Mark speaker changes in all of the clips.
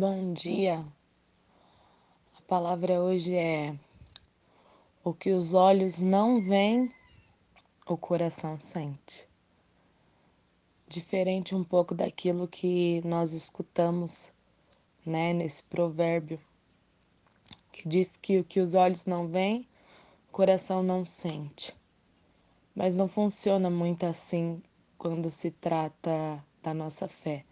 Speaker 1: Bom dia. A palavra hoje é o que os olhos não veem, o coração sente. Diferente um pouco daquilo que nós escutamos, né, nesse provérbio que diz que o que os olhos não veem, o coração não sente. Mas não funciona muito assim quando se trata da nossa fé.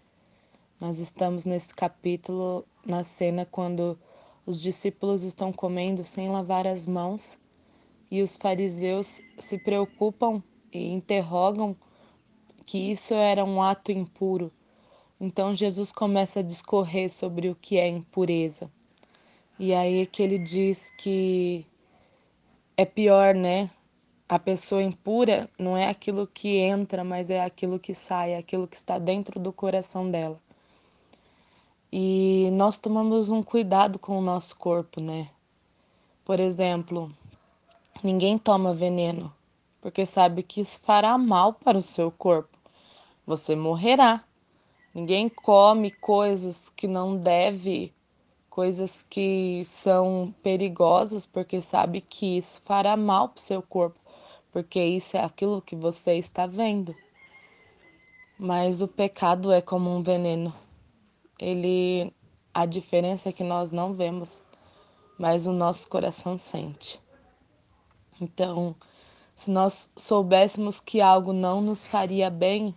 Speaker 1: Nós estamos nesse capítulo, na cena quando os discípulos estão comendo sem lavar as mãos e os fariseus se preocupam e interrogam que isso era um ato impuro. Então Jesus começa a discorrer sobre o que é impureza. E aí que ele diz que é pior, né? A pessoa impura não é aquilo que entra, mas é aquilo que sai, é aquilo que está dentro do coração dela. E nós tomamos um cuidado com o nosso corpo, né? Por exemplo, ninguém toma veneno porque sabe que isso fará mal para o seu corpo. Você morrerá. Ninguém come coisas que não deve, coisas que são perigosas porque sabe que isso fará mal para o seu corpo, porque isso é aquilo que você está vendo. Mas o pecado é como um veneno ele a diferença é que nós não vemos, mas o nosso coração sente. Então, se nós soubéssemos que algo não nos faria bem,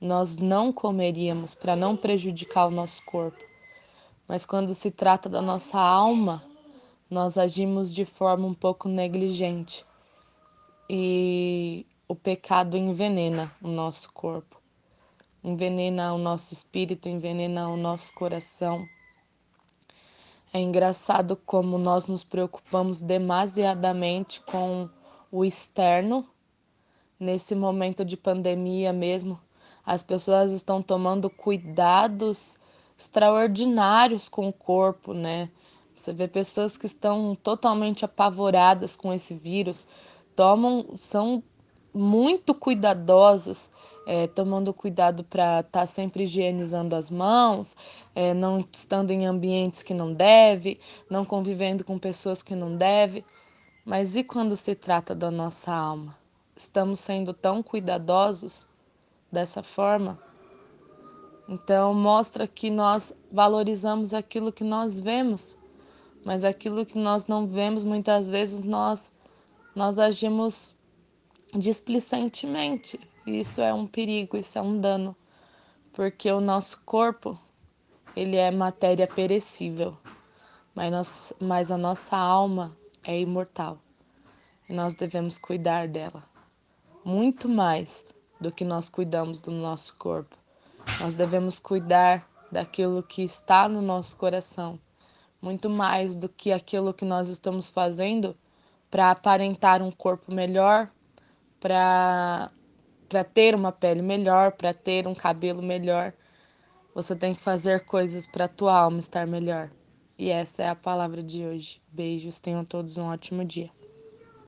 Speaker 1: nós não comeríamos para não prejudicar o nosso corpo. Mas quando se trata da nossa alma, nós agimos de forma um pouco negligente. E o pecado envenena o nosso corpo envenena o nosso espírito, envenena o nosso coração. É engraçado como nós nos preocupamos demasiadamente com o externo. Nesse momento de pandemia mesmo, as pessoas estão tomando cuidados extraordinários com o corpo, né? Você vê pessoas que estão totalmente apavoradas com esse vírus, tomam, são muito cuidadosas é, tomando cuidado para estar tá sempre higienizando as mãos, é, não estando em ambientes que não deve, não convivendo com pessoas que não deve. Mas e quando se trata da nossa alma? Estamos sendo tão cuidadosos dessa forma? Então, mostra que nós valorizamos aquilo que nós vemos, mas aquilo que nós não vemos, muitas vezes nós, nós agimos displicentemente, isso é um perigo, isso é um dano, porque o nosso corpo, ele é matéria perecível, mas, nós, mas a nossa alma é imortal. E nós devemos cuidar dela, muito mais do que nós cuidamos do nosso corpo. Nós devemos cuidar daquilo que está no nosso coração, muito mais do que aquilo que nós estamos fazendo para aparentar um corpo melhor, para para ter uma pele melhor, para ter um cabelo melhor, você tem que fazer coisas para a tua alma estar melhor. E essa é a palavra de hoje. Beijos, tenham todos um ótimo dia.